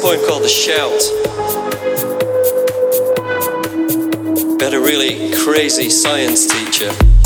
poem called The Shout. We a really crazy science teacher.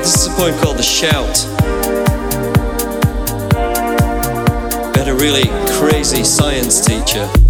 this is a poem called The Shout. Got a really crazy science teacher.